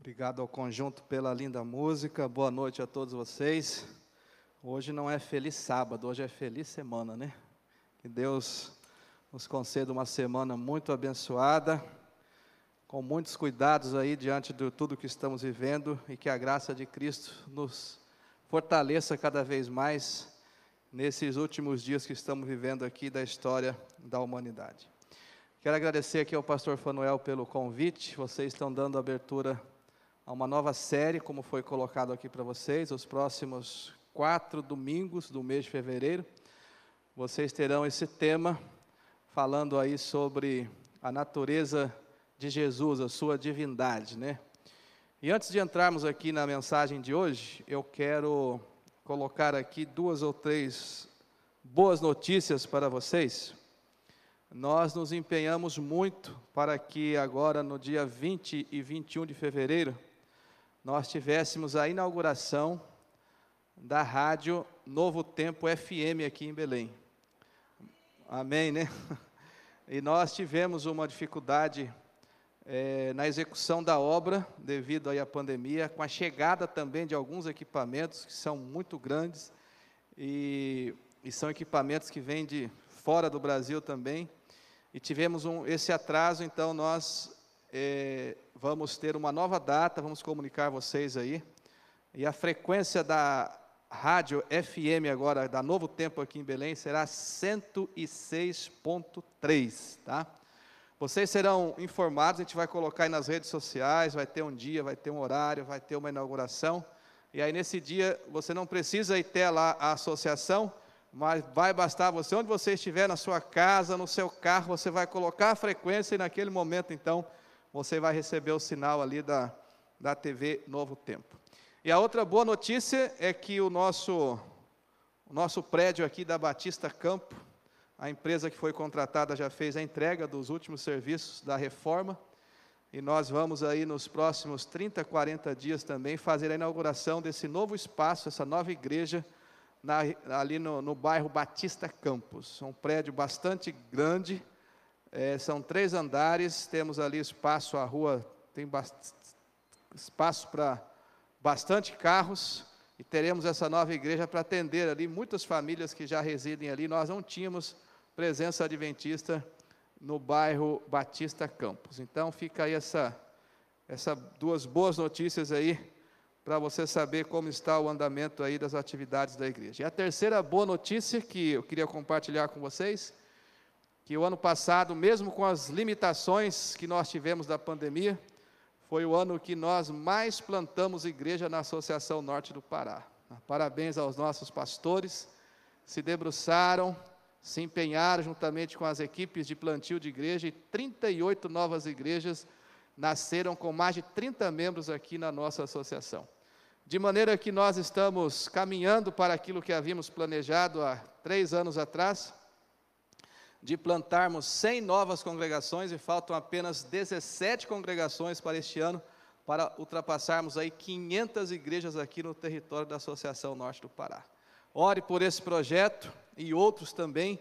Obrigado ao conjunto pela linda música. Boa noite a todos vocês. Hoje não é feliz sábado, hoje é feliz semana, né? Que Deus nos conceda uma semana muito abençoada, com muitos cuidados aí diante de tudo que estamos vivendo e que a graça de Cristo nos fortaleça cada vez mais nesses últimos dias que estamos vivendo aqui da história da humanidade. Quero agradecer aqui ao pastor Fanuel pelo convite. Vocês estão dando abertura a uma nova série, como foi colocado aqui para vocês, os próximos quatro domingos do mês de fevereiro. Vocês terão esse tema falando aí sobre a natureza de Jesus, a sua divindade, né? E antes de entrarmos aqui na mensagem de hoje, eu quero colocar aqui duas ou três boas notícias para vocês. Nós nos empenhamos muito para que agora, no dia 20 e 21 de fevereiro, nós tivéssemos a inauguração da rádio Novo Tempo FM aqui em Belém. Amém, né? E nós tivemos uma dificuldade é, na execução da obra, devido aí à pandemia, com a chegada também de alguns equipamentos que são muito grandes e, e são equipamentos que vêm de fora do Brasil também. E tivemos um, esse atraso, então nós é, vamos ter uma nova data, vamos comunicar a vocês aí. E a frequência da rádio FM agora, da Novo Tempo aqui em Belém, será 106.3, tá? Vocês serão informados, a gente vai colocar aí nas redes sociais, vai ter um dia, vai ter um horário, vai ter uma inauguração. E aí nesse dia você não precisa ir até lá a associação, mas vai bastar você, onde você estiver, na sua casa, no seu carro, você vai colocar a frequência e naquele momento então você vai receber o sinal ali da, da TV Novo Tempo. E a outra boa notícia é que o nosso, o nosso prédio aqui da Batista Campo, a empresa que foi contratada já fez a entrega dos últimos serviços da reforma, e nós vamos aí nos próximos 30, 40 dias também fazer a inauguração desse novo espaço, essa nova igreja, na, ali no, no bairro Batista Campos. Um prédio bastante grande, é, são três andares, temos ali espaço, a rua tem espaço para bastante carros, e teremos essa nova igreja para atender ali muitas famílias que já residem ali. Nós não tínhamos presença adventista no bairro Batista Campos. Então fica aí essa, essa duas boas notícias aí para você saber como está o andamento aí das atividades da igreja. E a terceira boa notícia que eu queria compartilhar com vocês que o ano passado, mesmo com as limitações que nós tivemos da pandemia, foi o ano que nós mais plantamos igreja na Associação Norte do Pará. Parabéns aos nossos pastores, se debruçaram, se empenharam juntamente com as equipes de plantio de igreja e 38 novas igrejas nasceram com mais de 30 membros aqui na nossa associação. De maneira que nós estamos caminhando para aquilo que havíamos planejado há três anos atrás, de plantarmos 100 novas congregações e faltam apenas 17 congregações para este ano, para ultrapassarmos aí 500 igrejas aqui no território da Associação Norte do Pará. Ore por esse projeto e outros também.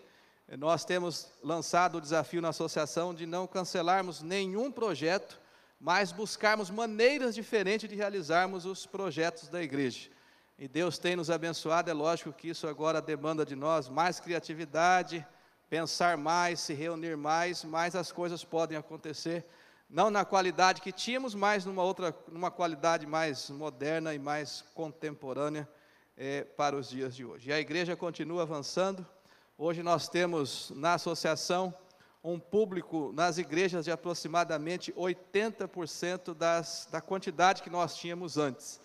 Nós temos lançado o desafio na associação de não cancelarmos nenhum projeto, mas buscarmos maneiras diferentes de realizarmos os projetos da igreja. E Deus tem nos abençoado, é lógico que isso agora demanda de nós mais criatividade, pensar mais, se reunir mais, mais as coisas podem acontecer, não na qualidade que tínhamos, mas numa outra, numa qualidade mais moderna e mais contemporânea é, para os dias de hoje. E a igreja continua avançando. Hoje nós temos na associação um público nas igrejas de aproximadamente 80% das, da quantidade que nós tínhamos antes.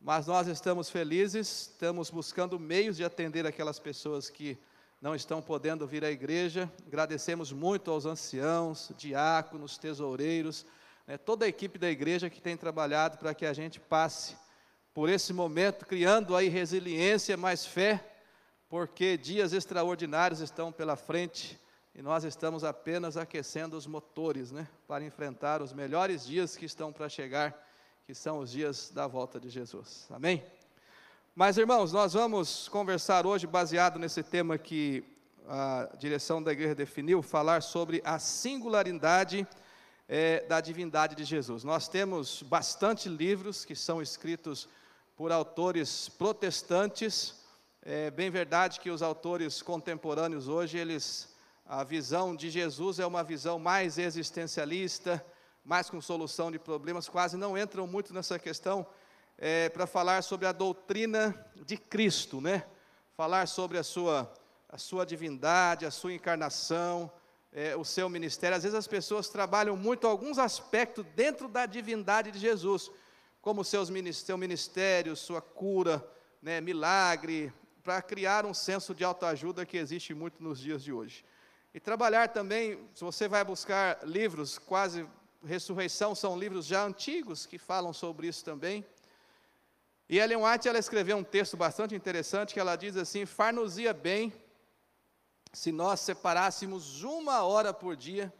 Mas nós estamos felizes, estamos buscando meios de atender aquelas pessoas que não estão podendo vir à igreja. Agradecemos muito aos anciãos, diáconos, tesoureiros, né, toda a equipe da igreja que tem trabalhado para que a gente passe por esse momento, criando aí resiliência, mais fé, porque dias extraordinários estão pela frente e nós estamos apenas aquecendo os motores, né, para enfrentar os melhores dias que estão para chegar, que são os dias da volta de Jesus. Amém? Mas, irmãos, nós vamos conversar hoje, baseado nesse tema que a direção da igreja definiu, falar sobre a singularidade é, da divindade de Jesus. Nós temos bastante livros que são escritos por autores protestantes. É bem verdade que os autores contemporâneos hoje, eles, a visão de Jesus é uma visão mais existencialista, mais com solução de problemas, quase não entram muito nessa questão é, para falar sobre a doutrina de Cristo, né? Falar sobre a sua, a sua divindade, a sua encarnação, é, o seu ministério. Às vezes as pessoas trabalham muito alguns aspectos dentro da divindade de Jesus, como seus, seu ministério, sua cura, né, milagre, para criar um senso de autoajuda que existe muito nos dias de hoje. E trabalhar também, se você vai buscar livros, quase ressurreição, são livros já antigos que falam sobre isso também. E Ellen White ela escreveu um texto bastante interessante que ela diz assim: far-nos-ia bem se nós separássemos uma hora por dia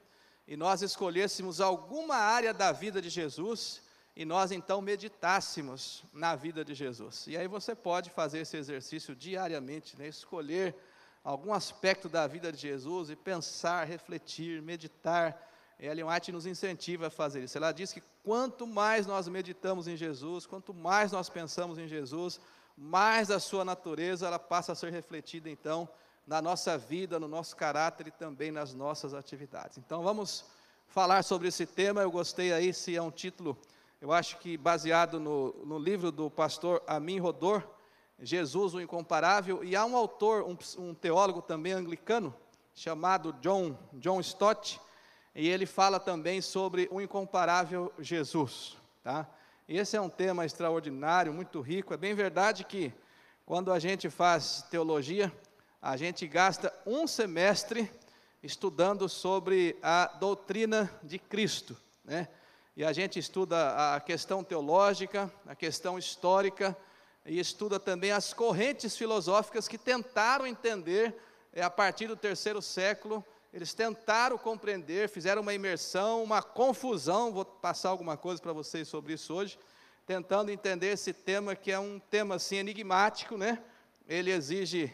e nós escolhêssemos alguma área da vida de Jesus e nós então meditássemos na vida de Jesus. E aí você pode fazer esse exercício diariamente, né? escolher algum aspecto da vida de Jesus e pensar, refletir, meditar. Ellen White nos incentiva a fazer isso. Ela diz que quanto mais nós meditamos em Jesus, quanto mais nós pensamos em Jesus, mais a sua natureza ela passa a ser refletida então na nossa vida, no nosso caráter e também nas nossas atividades. Então vamos falar sobre esse tema. Eu gostei aí, se é um título, eu acho que baseado no, no livro do pastor Amin Rodor, Jesus o Incomparável, e há um autor, um, um teólogo também anglicano, chamado John, John Stott, e ele fala também sobre o incomparável Jesus. Tá? Esse é um tema extraordinário, muito rico. É bem verdade que quando a gente faz teologia, a gente gasta um semestre estudando sobre a doutrina de Cristo, né? E a gente estuda a questão teológica, a questão histórica, e estuda também as correntes filosóficas que tentaram entender, é, a partir do terceiro século, eles tentaram compreender, fizeram uma imersão, uma confusão, vou passar alguma coisa para vocês sobre isso hoje, tentando entender esse tema que é um tema assim enigmático, né? Ele exige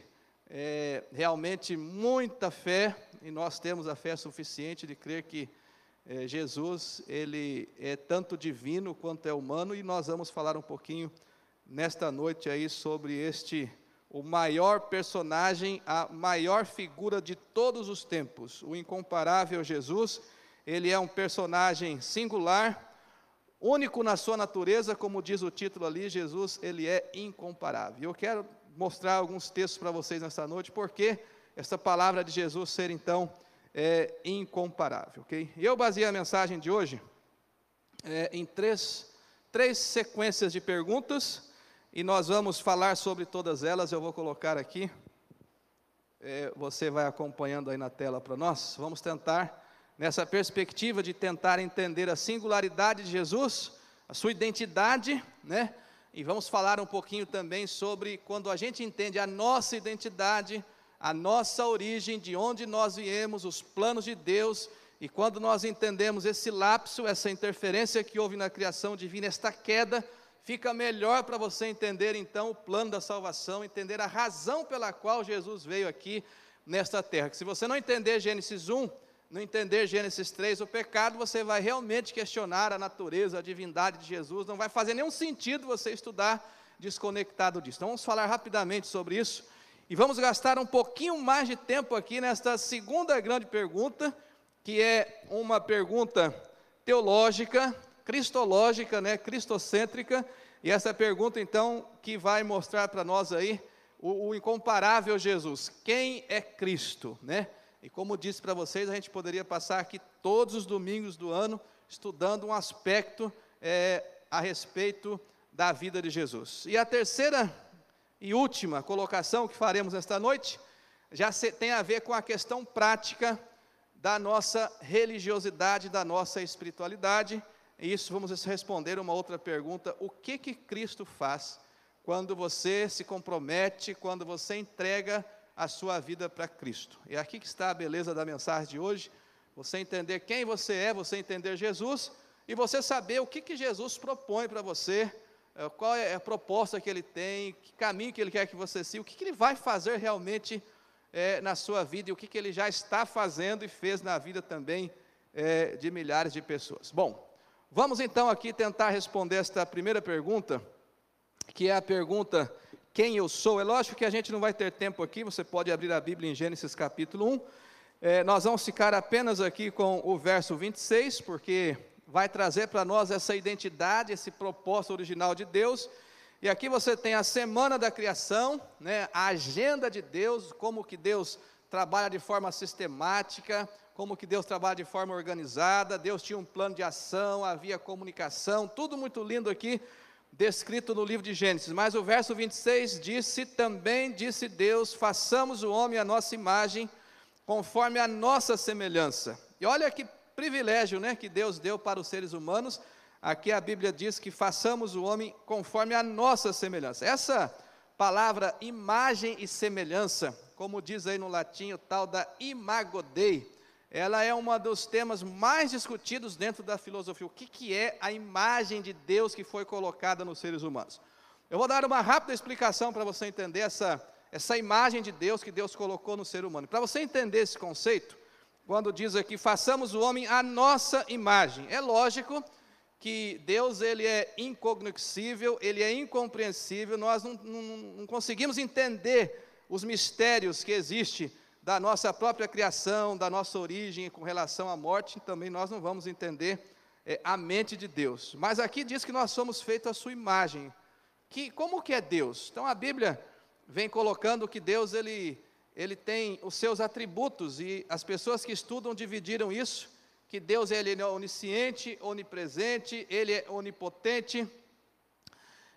é, realmente muita fé, e nós temos a fé suficiente de crer que é, Jesus, ele é tanto divino quanto é humano, e nós vamos falar um pouquinho nesta noite aí sobre este, o maior personagem, a maior figura de todos os tempos, o incomparável Jesus, ele é um personagem singular, único na sua natureza, como diz o título ali, Jesus, ele é incomparável. Eu quero mostrar alguns textos para vocês nessa noite, porque essa palavra de Jesus ser então é incomparável, ok? Eu baseei a mensagem de hoje é, em três, três sequências de perguntas, e nós vamos falar sobre todas elas, eu vou colocar aqui, é, você vai acompanhando aí na tela para nós, vamos tentar, nessa perspectiva de tentar entender a singularidade de Jesus, a sua identidade, né? E vamos falar um pouquinho também sobre quando a gente entende a nossa identidade, a nossa origem, de onde nós viemos, os planos de Deus, e quando nós entendemos esse lapso, essa interferência que houve na criação divina, esta queda, fica melhor para você entender então o plano da salvação, entender a razão pela qual Jesus veio aqui nesta terra. Se você não entender Gênesis 1, não entender Gênesis 3, o pecado, você vai realmente questionar a natureza, a divindade de Jesus, não vai fazer nenhum sentido você estudar desconectado disso. Então vamos falar rapidamente sobre isso e vamos gastar um pouquinho mais de tempo aqui nesta segunda grande pergunta, que é uma pergunta teológica, cristológica, né, cristocêntrica, e essa pergunta então que vai mostrar para nós aí o, o incomparável Jesus. Quem é Cristo, né? E como disse para vocês, a gente poderia passar aqui todos os domingos do ano estudando um aspecto é, a respeito da vida de Jesus. E a terceira e última colocação que faremos esta noite já tem a ver com a questão prática da nossa religiosidade, da nossa espiritualidade. E isso vamos responder uma outra pergunta: o que que Cristo faz quando você se compromete, quando você entrega a sua vida para Cristo. E aqui que está a beleza da mensagem de hoje, você entender quem você é, você entender Jesus e você saber o que, que Jesus propõe para você, é, qual é a proposta que ele tem, que caminho que ele quer que você siga, o que, que ele vai fazer realmente é, na sua vida e o que, que ele já está fazendo e fez na vida também é, de milhares de pessoas. Bom, vamos então aqui tentar responder esta primeira pergunta, que é a pergunta: quem eu sou? É lógico que a gente não vai ter tempo aqui, você pode abrir a Bíblia em Gênesis capítulo 1. É, nós vamos ficar apenas aqui com o verso 26, porque vai trazer para nós essa identidade, esse propósito original de Deus. E aqui você tem a semana da criação, né, a agenda de Deus, como que Deus trabalha de forma sistemática, como que Deus trabalha de forma organizada, Deus tinha um plano de ação, havia comunicação, tudo muito lindo aqui, descrito no livro de Gênesis. Mas o verso 26 disse: Também disse Deus: façamos o homem à nossa imagem, conforme a nossa semelhança. E olha que privilégio né, que Deus deu para os seres humanos. Aqui a Bíblia diz que façamos o homem conforme a nossa semelhança. Essa palavra imagem e semelhança, como diz aí no latim o tal da imago Dei, ela é um dos temas mais discutidos dentro da filosofia. O que, que é a imagem de Deus que foi colocada nos seres humanos? Eu vou dar uma rápida explicação para você entender essa essa imagem de Deus que Deus colocou no ser humano. Para você entender esse conceito, quando diz aqui, façamos o homem à nossa imagem, é lógico que Deus ele é incognoscível, ele é incompreensível, nós não, não, não conseguimos entender os mistérios que existem da nossa própria criação, da nossa origem com relação à morte, também nós não vamos entender é, a mente de Deus. Mas aqui diz que nós somos feitos à sua imagem. Que, como que é Deus? Então a Bíblia vem colocando que Deus ele, ele tem os seus atributos e as pessoas que estudam dividiram isso, que Deus ele é onisciente, onipresente, ele é onipotente.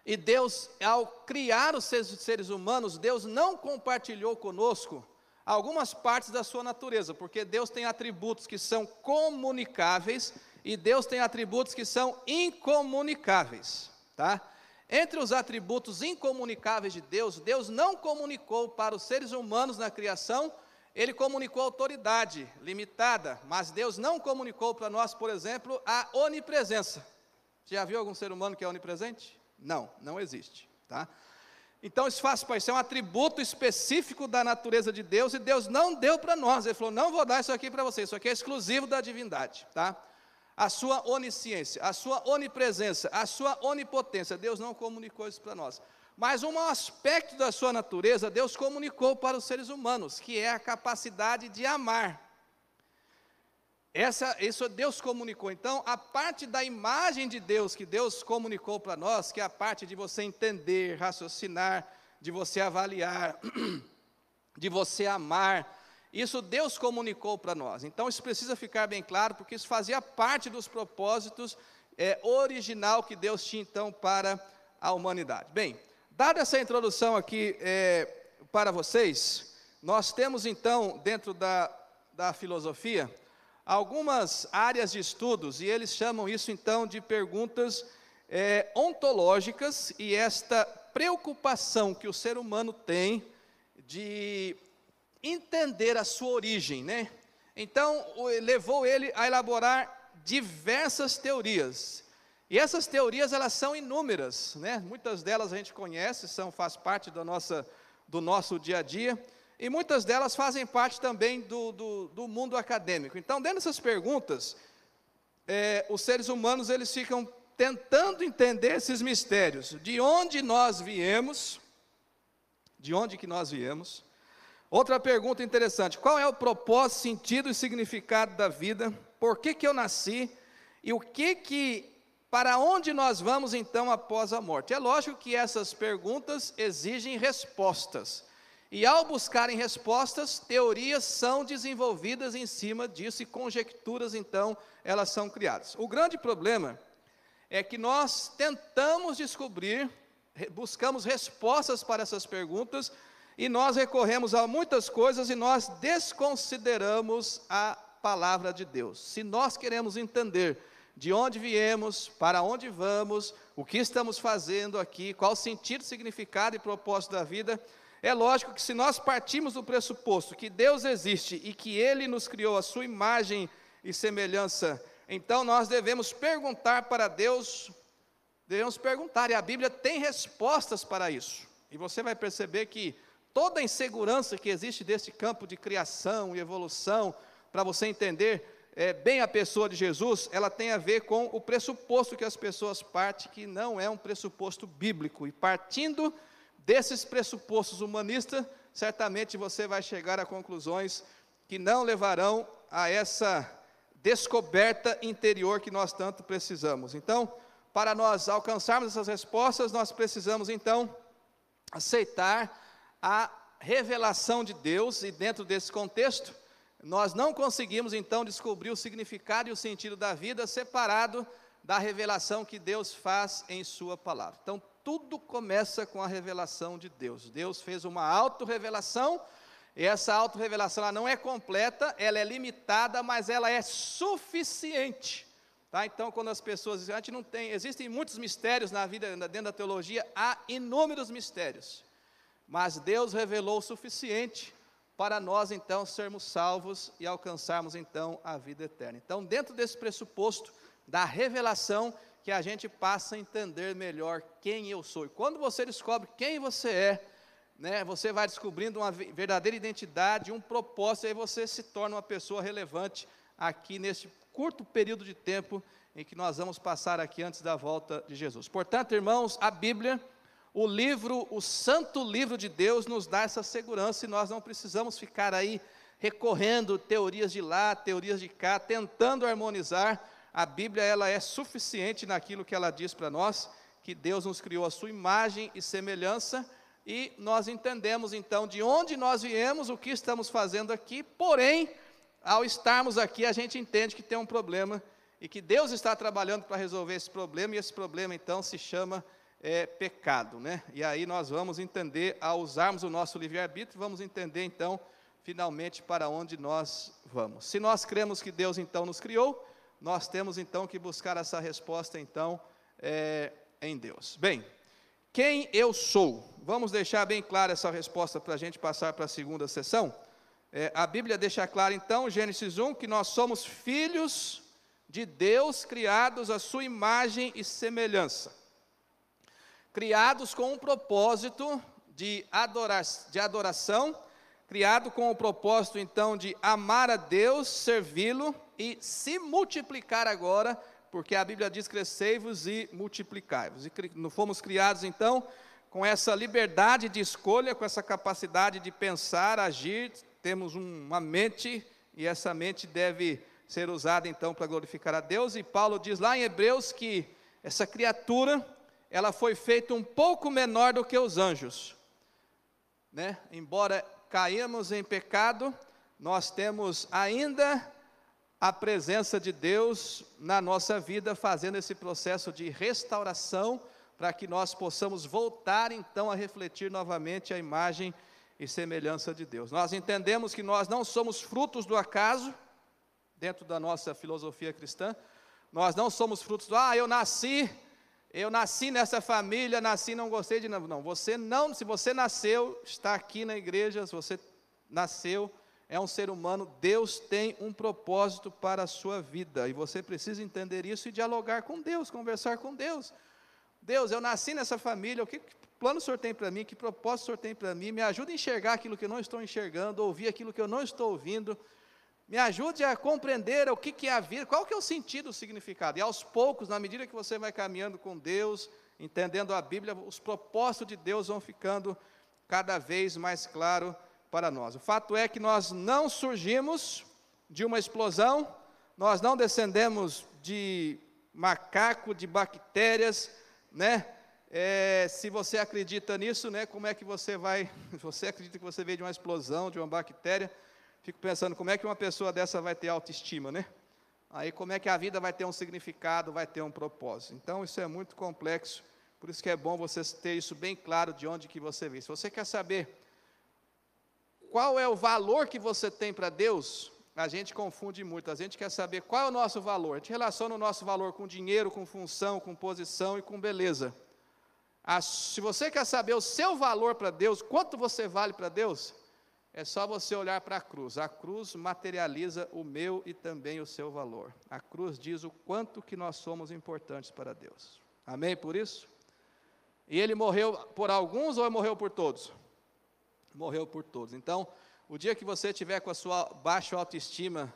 E Deus, ao criar os seres humanos, Deus não compartilhou conosco algumas partes da sua natureza, porque Deus tem atributos que são comunicáveis e Deus tem atributos que são incomunicáveis, tá? Entre os atributos incomunicáveis de Deus, Deus não comunicou para os seres humanos na criação, ele comunicou autoridade limitada, mas Deus não comunicou para nós, por exemplo, a onipresença. Já viu algum ser humano que é onipresente? Não, não existe, tá? Então isso faz é um atributo específico da natureza de Deus e Deus não deu para nós. Ele falou: "Não vou dar isso aqui para você, isso aqui é exclusivo da divindade", tá? a sua onisciência, a sua onipresença, a sua onipotência. Deus não comunicou isso para nós. Mas um aspecto da sua natureza, Deus comunicou para os seres humanos, que é a capacidade de amar. Essa, isso Deus comunicou. Então, a parte da imagem de Deus que Deus comunicou para nós, que é a parte de você entender, raciocinar, de você avaliar, de você amar, isso Deus comunicou para nós. Então isso precisa ficar bem claro, porque isso fazia parte dos propósitos é, original que Deus tinha então para a humanidade. Bem, dada essa introdução aqui é, para vocês, nós temos então dentro da, da filosofia algumas áreas de estudos e eles chamam isso então de perguntas é, ontológicas e esta preocupação que o ser humano tem de entender a sua origem, né? Então, levou ele a elaborar diversas teorias. E essas teorias, elas são inúmeras, né? Muitas delas a gente conhece, são, faz parte da nossa, do nosso dia a dia, e muitas delas fazem parte também do, do, do mundo acadêmico. Então, dentro dessas perguntas, é, os seres humanos, eles ficam tentando entender esses mistérios, de onde nós viemos, de onde que nós viemos, Outra pergunta interessante: qual é o propósito, sentido e significado da vida? Por que, que eu nasci? E o que que para onde nós vamos então após a morte? É lógico que essas perguntas exigem respostas. E ao buscarem respostas, teorias são desenvolvidas em cima disso e conjecturas então elas são criadas. O grande problema é que nós tentamos descobrir, buscamos respostas para essas perguntas, e nós recorremos a muitas coisas e nós desconsideramos a palavra de Deus. Se nós queremos entender de onde viemos, para onde vamos, o que estamos fazendo aqui, qual o sentido, significado e propósito da vida, é lógico que se nós partimos do pressuposto que Deus existe e que Ele nos criou a sua imagem e semelhança, então nós devemos perguntar para Deus, devemos perguntar, e a Bíblia tem respostas para isso. E você vai perceber que toda a insegurança que existe desse campo de criação e evolução, para você entender, é, bem a pessoa de Jesus, ela tem a ver com o pressuposto que as pessoas partem, que não é um pressuposto bíblico. E partindo desses pressupostos humanistas, certamente você vai chegar a conclusões que não levarão a essa descoberta interior que nós tanto precisamos. Então, para nós alcançarmos essas respostas, nós precisamos então aceitar a revelação de Deus, e dentro desse contexto, nós não conseguimos então descobrir o significado e o sentido da vida separado da revelação que Deus faz em Sua palavra. Então, tudo começa com a revelação de Deus. Deus fez uma autorrevelação, e essa autorrevelação não é completa, ela é limitada, mas ela é suficiente. Tá? Então, quando as pessoas dizem, a gente não tem, existem muitos mistérios na vida, dentro da teologia, há inúmeros mistérios. Mas Deus revelou o suficiente para nós então sermos salvos e alcançarmos então a vida eterna. Então, dentro desse pressuposto da revelação, que a gente passa a entender melhor quem eu sou. E quando você descobre quem você é, né, você vai descobrindo uma verdadeira identidade, um propósito, e aí você se torna uma pessoa relevante aqui nesse curto período de tempo em que nós vamos passar aqui antes da volta de Jesus. Portanto, irmãos, a Bíblia o livro, o santo livro de Deus, nos dá essa segurança e nós não precisamos ficar aí recorrendo teorias de lá, teorias de cá, tentando harmonizar. A Bíblia ela é suficiente naquilo que ela diz para nós, que Deus nos criou a sua imagem e semelhança, e nós entendemos então de onde nós viemos, o que estamos fazendo aqui, porém, ao estarmos aqui, a gente entende que tem um problema e que Deus está trabalhando para resolver esse problema, e esse problema então se chama é pecado, né? E aí nós vamos entender, ao usarmos o nosso livre-arbítrio, vamos entender então, finalmente, para onde nós vamos. Se nós cremos que Deus então nos criou, nós temos então que buscar essa resposta então é, em Deus. Bem, quem eu sou? Vamos deixar bem clara essa resposta para a gente passar para a segunda sessão. É, a Bíblia deixa claro então, Gênesis 1, que nós somos filhos de Deus, criados à sua imagem e semelhança criados com um propósito de, de adoração, criado com o propósito então de amar a Deus, servi-lo e se multiplicar agora, porque a Bíblia diz: crescei-vos e multiplicai-vos. E fomos criados então com essa liberdade de escolha, com essa capacidade de pensar, agir, temos uma mente e essa mente deve ser usada então para glorificar a Deus. E Paulo diz lá em Hebreus que essa criatura ela foi feita um pouco menor do que os anjos. Né? Embora caímos em pecado, nós temos ainda a presença de Deus na nossa vida, fazendo esse processo de restauração, para que nós possamos voltar então a refletir novamente a imagem e semelhança de Deus. Nós entendemos que nós não somos frutos do acaso, dentro da nossa filosofia cristã, nós não somos frutos do, ah, eu nasci eu nasci nessa família, nasci não gostei de não. Você não, se você nasceu, está aqui na igreja, se você nasceu, é um ser humano, Deus tem um propósito para a sua vida, e você precisa entender isso e dialogar com Deus, conversar com Deus. Deus, eu nasci nessa família, o que, que plano o Senhor tem para mim, que propósito o Senhor tem para mim, me ajuda a enxergar aquilo que eu não estou enxergando, ouvir aquilo que eu não estou ouvindo, me ajude a compreender o que, que é a vida, qual que é o sentido, o significado. E aos poucos, na medida que você vai caminhando com Deus, entendendo a Bíblia, os propósitos de Deus vão ficando cada vez mais claro para nós. O fato é que nós não surgimos de uma explosão, nós não descendemos de macaco, de bactérias, né? É, se você acredita nisso, né, como é que você vai? Você acredita que você veio de uma explosão, de uma bactéria? Fico pensando como é que uma pessoa dessa vai ter autoestima, né? Aí como é que a vida vai ter um significado, vai ter um propósito. Então isso é muito complexo, por isso que é bom você ter isso bem claro de onde que você vem. Se você quer saber qual é o valor que você tem para Deus, a gente confunde muito. A gente quer saber qual é o nosso valor. A gente relaciona o nosso valor com dinheiro, com função, com posição e com beleza. se você quer saber o seu valor para Deus, quanto você vale para Deus, é só você olhar para a cruz. A cruz materializa o meu e também o seu valor. A cruz diz o quanto que nós somos importantes para Deus. Amém por isso? E ele morreu por alguns ou morreu por todos? Morreu por todos. Então, o dia que você tiver com a sua baixa autoestima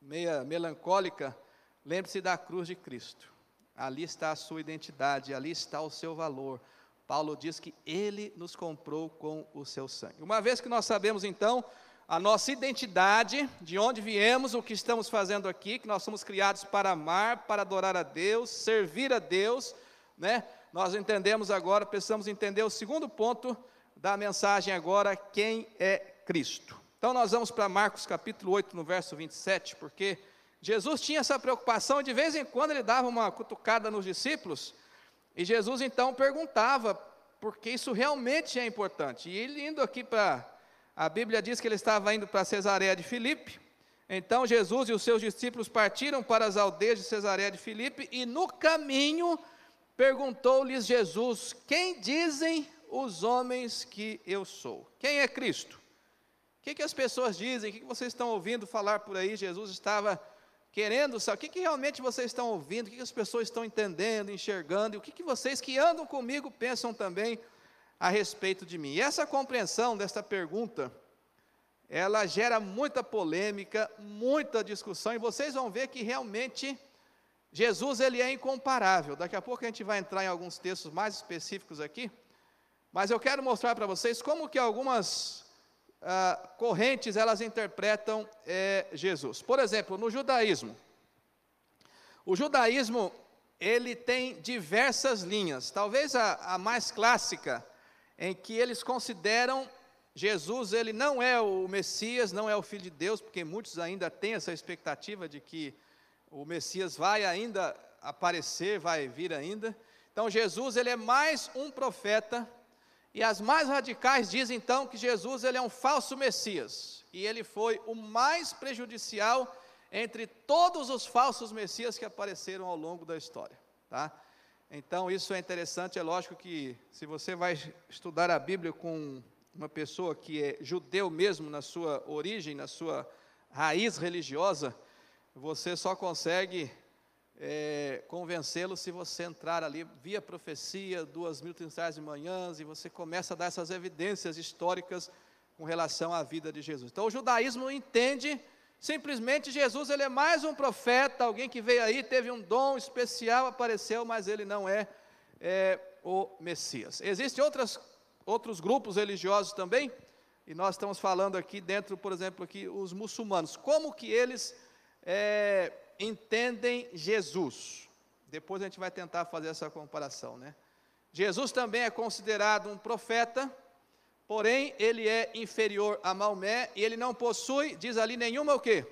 meia melancólica, lembre-se da cruz de Cristo. Ali está a sua identidade, ali está o seu valor. Paulo diz que ele nos comprou com o seu sangue. Uma vez que nós sabemos então a nossa identidade, de onde viemos, o que estamos fazendo aqui, que nós somos criados para amar, para adorar a Deus, servir a Deus, né? Nós entendemos agora, precisamos entender o segundo ponto da mensagem agora, quem é Cristo. Então nós vamos para Marcos capítulo 8, no verso 27, porque Jesus tinha essa preocupação de vez em quando ele dava uma cutucada nos discípulos, e Jesus então perguntava, porque isso realmente é importante. E ele indo aqui para, a Bíblia diz que ele estava indo para Cesareia de Filipe, então Jesus e os seus discípulos partiram para as aldeias de Cesareia de Filipe, e no caminho perguntou-lhes Jesus: Quem dizem os homens que eu sou? Quem é Cristo? O que, que as pessoas dizem? O que, que vocês estão ouvindo falar por aí? Jesus estava querendo saber o que, que realmente vocês estão ouvindo, o que, que as pessoas estão entendendo, enxergando, e o que, que vocês que andam comigo pensam também a respeito de mim. E essa compreensão desta pergunta, ela gera muita polêmica, muita discussão, e vocês vão ver que realmente Jesus ele é incomparável. Daqui a pouco a gente vai entrar em alguns textos mais específicos aqui, mas eu quero mostrar para vocês como que algumas ah, correntes elas interpretam é, Jesus. Por exemplo, no judaísmo, o judaísmo ele tem diversas linhas. Talvez a, a mais clássica em que eles consideram Jesus ele não é o Messias, não é o Filho de Deus, porque muitos ainda têm essa expectativa de que o Messias vai ainda aparecer, vai vir ainda. Então Jesus ele é mais um profeta e as mais radicais dizem então que Jesus ele é um falso Messias e ele foi o mais prejudicial entre todos os falsos Messias que apareceram ao longo da história, tá? Então isso é interessante, é lógico que se você vai estudar a Bíblia com uma pessoa que é judeu mesmo na sua origem, na sua raiz religiosa, você só consegue é, convencê-lo se você entrar ali via profecia, duas mil trintais de manhãs, e você começa a dar essas evidências históricas com relação à vida de Jesus. Então o judaísmo entende simplesmente Jesus, ele é mais um profeta, alguém que veio aí, teve um dom especial, apareceu, mas ele não é, é o Messias. Existem outras, outros grupos religiosos também, e nós estamos falando aqui dentro, por exemplo, aqui os muçulmanos, como que eles é, entendem Jesus. Depois a gente vai tentar fazer essa comparação, né? Jesus também é considerado um profeta, porém ele é inferior a Maomé e ele não possui, diz ali, nenhuma o quê?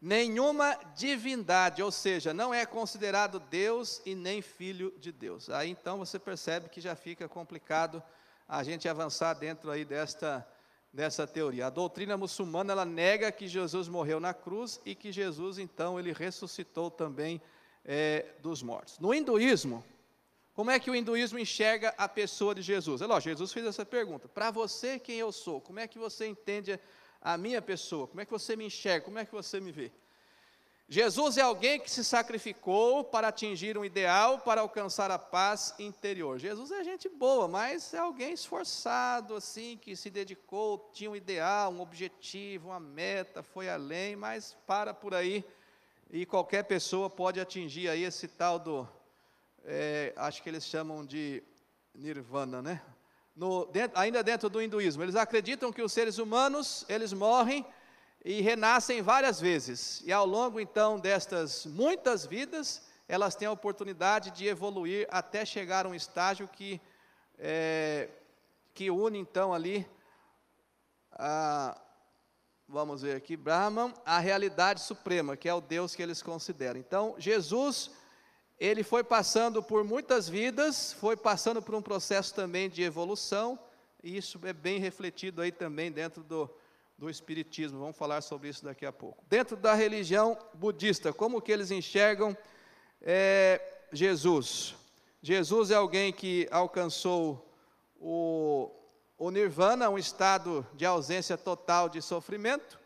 Nenhuma divindade, ou seja, não é considerado Deus e nem filho de Deus. Aí então você percebe que já fica complicado a gente avançar dentro aí desta dessa teoria. A doutrina muçulmana ela nega que Jesus morreu na cruz e que Jesus então ele ressuscitou também é, dos mortos. No hinduísmo, como é que o hinduísmo enxerga a pessoa de Jesus? É lógico, Jesus fez essa pergunta. Para você, quem eu sou? Como é que você entende a minha pessoa? Como é que você me enxerga? Como é que você me vê? Jesus é alguém que se sacrificou para atingir um ideal, para alcançar a paz interior. Jesus é gente boa, mas é alguém esforçado, assim, que se dedicou, tinha um ideal, um objetivo, uma meta, foi além, mas para por aí e qualquer pessoa pode atingir aí esse tal do, é, acho que eles chamam de nirvana, né? No, dentro, ainda dentro do hinduísmo, eles acreditam que os seres humanos, eles morrem e renascem várias vezes. E ao longo então destas muitas vidas, elas têm a oportunidade de evoluir até chegar a um estágio que, é, que une então ali, a, vamos ver aqui, Brahman, a realidade suprema, que é o Deus que eles consideram. Então, Jesus, ele foi passando por muitas vidas, foi passando por um processo também de evolução, e isso é bem refletido aí também dentro do, do Espiritismo. Vamos falar sobre isso daqui a pouco. Dentro da religião budista, como que eles enxergam é, Jesus? Jesus é alguém que alcançou o, o nirvana, um estado de ausência total de sofrimento.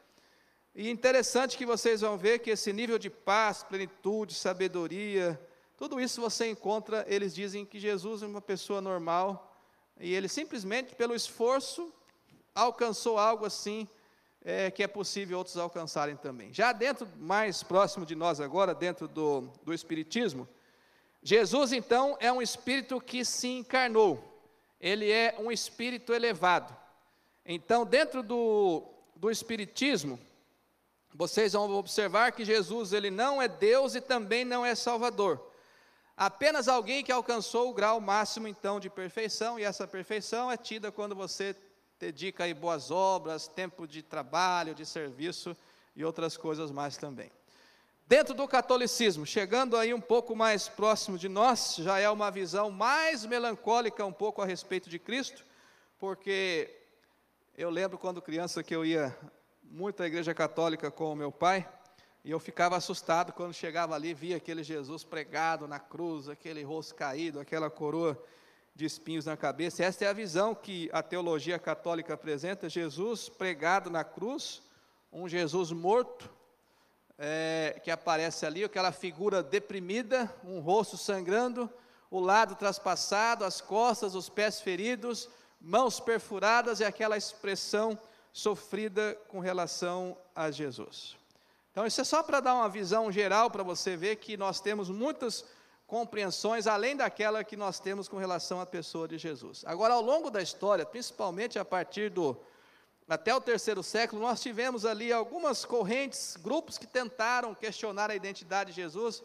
E interessante que vocês vão ver que esse nível de paz, plenitude, sabedoria, tudo isso você encontra, eles dizem que Jesus é uma pessoa normal, e ele simplesmente, pelo esforço, alcançou algo assim é, que é possível outros alcançarem também. Já dentro, mais próximo de nós agora, dentro do, do Espiritismo, Jesus então é um espírito que se encarnou, ele é um espírito elevado. Então, dentro do, do Espiritismo, vocês vão observar que Jesus ele não é Deus e também não é Salvador. Apenas alguém que alcançou o grau máximo então de perfeição, e essa perfeição é tida quando você dedica aí boas obras, tempo de trabalho, de serviço e outras coisas mais também. Dentro do catolicismo, chegando aí um pouco mais próximo de nós, já é uma visão mais melancólica um pouco a respeito de Cristo, porque eu lembro quando criança que eu ia muito à igreja católica com o meu pai, e eu ficava assustado quando chegava ali, via aquele Jesus pregado na cruz, aquele rosto caído, aquela coroa de espinhos na cabeça. Esta é a visão que a teologia católica apresenta: Jesus pregado na cruz, um Jesus morto, é, que aparece ali, aquela figura deprimida, um rosto sangrando, o lado traspassado, as costas, os pés feridos, mãos perfuradas e aquela expressão sofrida com relação a Jesus. Então, isso é só para dar uma visão geral para você ver que nós temos muitas compreensões além daquela que nós temos com relação à pessoa de Jesus. Agora, ao longo da história, principalmente a partir do até o terceiro século, nós tivemos ali algumas correntes, grupos que tentaram questionar a identidade de Jesus,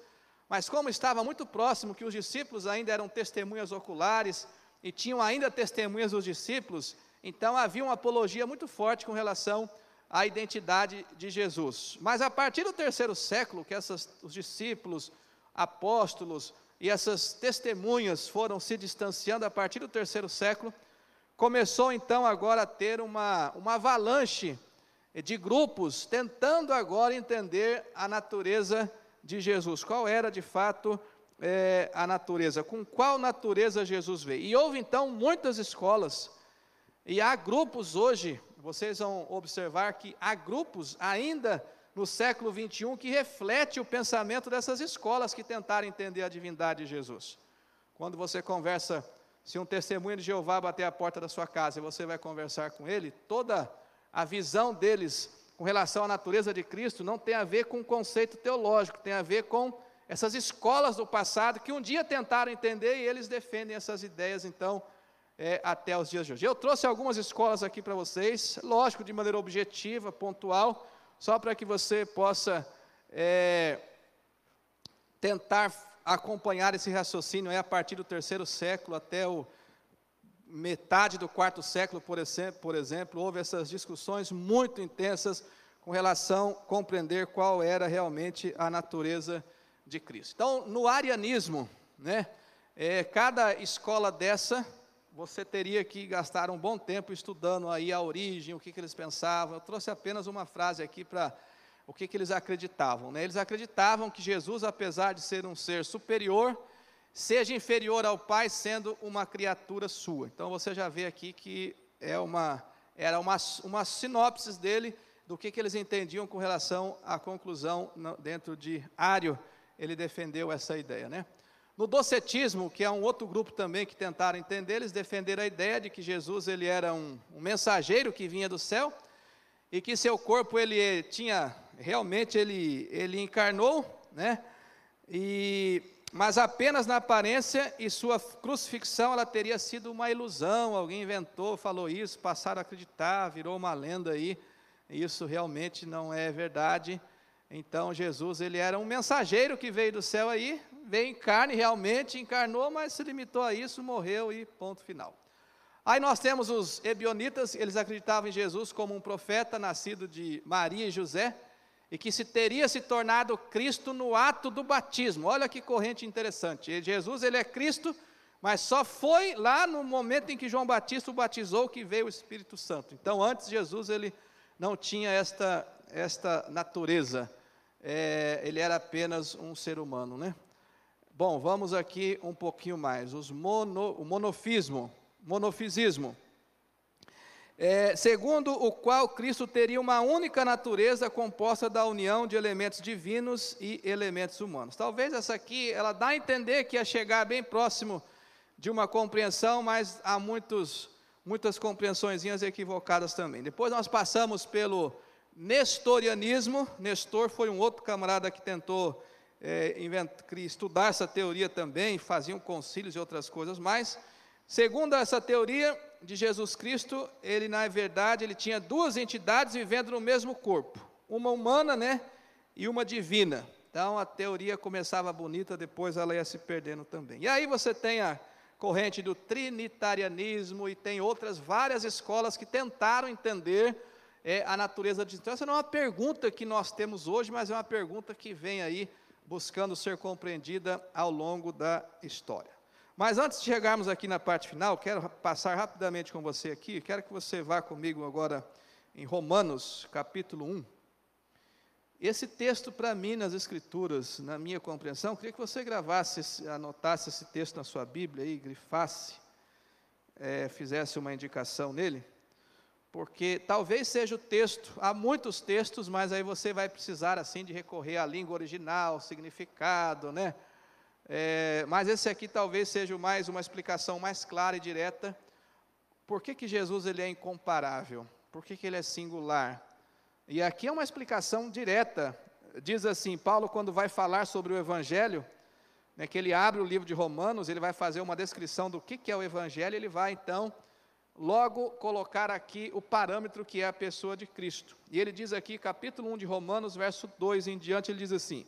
mas como estava muito próximo que os discípulos ainda eram testemunhas oculares e tinham ainda testemunhas dos discípulos, então havia uma apologia muito forte com relação à identidade de Jesus. Mas a partir do terceiro século, que essas, os discípulos, apóstolos e essas testemunhas foram se distanciando a partir do terceiro século, começou então agora a ter uma, uma avalanche de grupos tentando agora entender a natureza de Jesus. Qual era de fato é, a natureza? Com qual natureza Jesus veio? E houve então muitas escolas, e há grupos hoje, vocês vão observar que há grupos ainda no século 21 que reflete o pensamento dessas escolas que tentaram entender a divindade de Jesus. Quando você conversa, se um testemunho de Jeová bater a porta da sua casa e você vai conversar com ele, toda a visão deles com relação à natureza de Cristo não tem a ver com o conceito teológico, tem a ver com essas escolas do passado que um dia tentaram entender e eles defendem essas ideias, então, é, até os dias de hoje. Eu trouxe algumas escolas aqui para vocês, lógico, de maneira objetiva, pontual, só para que você possa é, tentar acompanhar esse raciocínio aí a partir do terceiro século até o metade do quarto século, por exemplo, por exemplo, houve essas discussões muito intensas com relação a compreender qual era realmente a natureza de Cristo. Então, no arianismo, né, é, cada escola dessa você teria que gastar um bom tempo estudando aí a origem, o que, que eles pensavam. Eu trouxe apenas uma frase aqui para o que, que eles acreditavam. Né? Eles acreditavam que Jesus, apesar de ser um ser superior, seja inferior ao Pai, sendo uma criatura sua. Então você já vê aqui que é uma, era uma, uma sinopse dele do que, que eles entendiam com relação à conclusão dentro de Ário. Ele defendeu essa ideia, né? No docetismo, que é um outro grupo também que tentaram entender, eles defenderam a ideia de que Jesus ele era um, um mensageiro que vinha do céu e que seu corpo ele tinha realmente ele ele encarnou, né? E mas apenas na aparência e sua crucifixão ela teria sido uma ilusão, alguém inventou, falou isso, passaram a acreditar, virou uma lenda aí. Isso realmente não é verdade. Então Jesus ele era um mensageiro que veio do céu aí, veio em carne, realmente encarnou, mas se limitou a isso, morreu e ponto final. Aí nós temos os ebionitas, eles acreditavam em Jesus como um profeta nascido de Maria e José, e que se teria se tornado Cristo no ato do batismo. Olha que corrente interessante. Jesus ele é Cristo, mas só foi lá no momento em que João Batista o batizou que veio o Espírito Santo. Então antes Jesus ele não tinha esta esta natureza. É, ele era apenas um ser humano, né? Bom, vamos aqui um pouquinho mais. Os mono, o monofismo, monofisismo. É, segundo o qual Cristo teria uma única natureza composta da união de elementos divinos e elementos humanos. Talvez essa aqui, ela dá a entender que ia chegar bem próximo de uma compreensão, mas há muitos, muitas compreensões equivocadas também. Depois nós passamos pelo nestorianismo. Nestor foi um outro camarada que tentou é, estudar essa teoria também, faziam concílios e outras coisas mais. Segundo essa teoria de Jesus Cristo, ele na verdade ele tinha duas entidades vivendo no mesmo corpo, uma humana, né, e uma divina. Então a teoria começava bonita, depois ela ia se perdendo também. E aí você tem a corrente do trinitarianismo e tem outras várias escolas que tentaram entender é, a natureza de Deus. Essa não é uma pergunta que nós temos hoje, mas é uma pergunta que vem aí buscando ser compreendida ao longo da história. Mas antes de chegarmos aqui na parte final, quero passar rapidamente com você aqui, quero que você vá comigo agora em Romanos, capítulo 1. Esse texto, para mim, nas Escrituras, na minha compreensão, queria que você gravasse, anotasse esse texto na sua Bíblia aí, grifasse, é, fizesse uma indicação nele, porque talvez seja o texto, há muitos textos, mas aí você vai precisar, assim, de recorrer à língua original, significado, né? É, mas esse aqui talvez seja mais uma explicação mais clara e direta. Por que, que Jesus ele é incomparável? Por que, que ele é singular? E aqui é uma explicação direta. Diz assim, Paulo, quando vai falar sobre o Evangelho, né, que ele abre o livro de Romanos, ele vai fazer uma descrição do que, que é o Evangelho, ele vai então logo colocar aqui o parâmetro que é a pessoa de Cristo. E ele diz aqui, capítulo 1 de Romanos, verso 2 em diante, ele diz assim: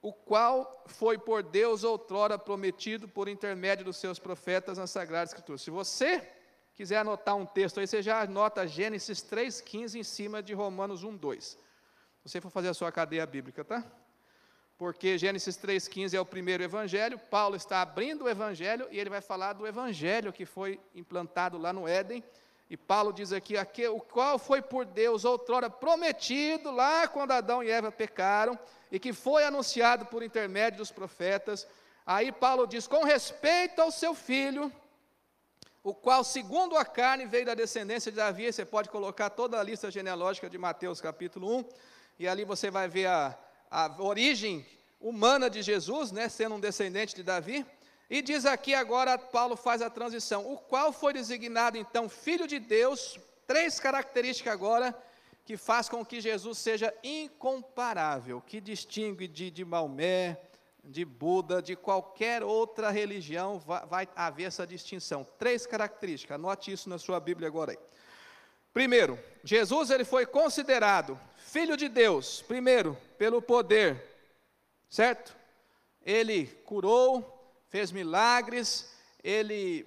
O qual foi por Deus outrora prometido por intermédio dos seus profetas na Sagrada Escritura. Se você quiser anotar um texto aí, você já anota Gênesis 3,15 em cima de Romanos 1,2. Se você for fazer a sua cadeia bíblica, tá? Porque Gênesis 3,15 é o primeiro evangelho, Paulo está abrindo o evangelho e ele vai falar do evangelho que foi implantado lá no Éden. E Paulo diz aqui, aqui o qual foi por Deus outrora prometido lá quando Adão e Eva pecaram, e que foi anunciado por intermédio dos profetas. Aí Paulo diz: com respeito ao seu filho, o qual, segundo a carne, veio da descendência de Davi. Você pode colocar toda a lista genealógica de Mateus capítulo 1, e ali você vai ver a, a origem humana de Jesus, né, sendo um descendente de Davi. E diz aqui agora, Paulo faz a transição, o qual foi designado então filho de Deus, três características agora que faz com que Jesus seja incomparável, que distingue de, de Maomé, de Buda, de qualquer outra religião, vai, vai, haver essa distinção. Três características, anote isso na sua Bíblia agora aí. Primeiro, Jesus ele foi considerado filho de Deus, primeiro, pelo poder, certo? Ele curou, fez milagres, ele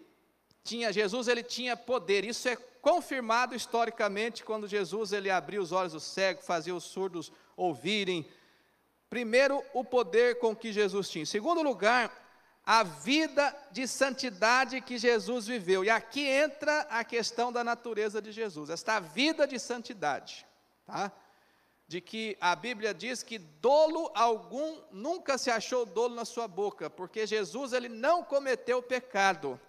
tinha Jesus, ele tinha poder. Isso é confirmado historicamente quando Jesus ele abriu os olhos dos cegos, fazia os surdos ouvirem, Primeiro, o poder com que Jesus tinha. Segundo lugar, a vida de santidade que Jesus viveu. E aqui entra a questão da natureza de Jesus, esta vida de santidade, tá? De que a Bíblia diz que dolo algum nunca se achou dolo na sua boca, porque Jesus ele não cometeu pecado.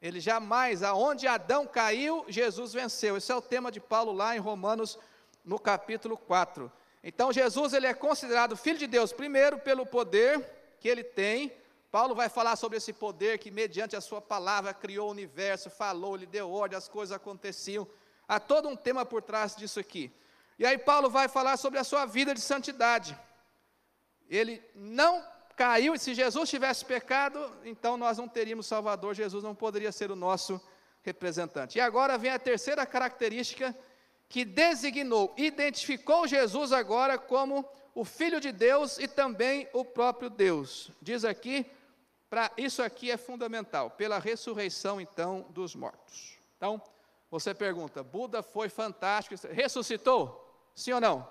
Ele jamais, aonde Adão caiu, Jesus venceu. Esse é o tema de Paulo lá em Romanos, no capítulo 4. Então Jesus ele é considerado filho de Deus primeiro pelo poder que ele tem. Paulo vai falar sobre esse poder que mediante a sua palavra criou o universo, falou, lhe deu ordem, as coisas aconteciam. Há todo um tema por trás disso aqui. E aí Paulo vai falar sobre a sua vida de santidade. Ele não caiu, e se Jesus tivesse pecado, então nós não teríamos Salvador, Jesus não poderia ser o nosso representante. E agora vem a terceira característica que designou, identificou Jesus agora como o Filho de Deus e também o próprio Deus. Diz aqui, para isso aqui é fundamental, pela ressurreição então dos mortos. Então, você pergunta, Buda foi fantástico, ressuscitou? Sim ou não?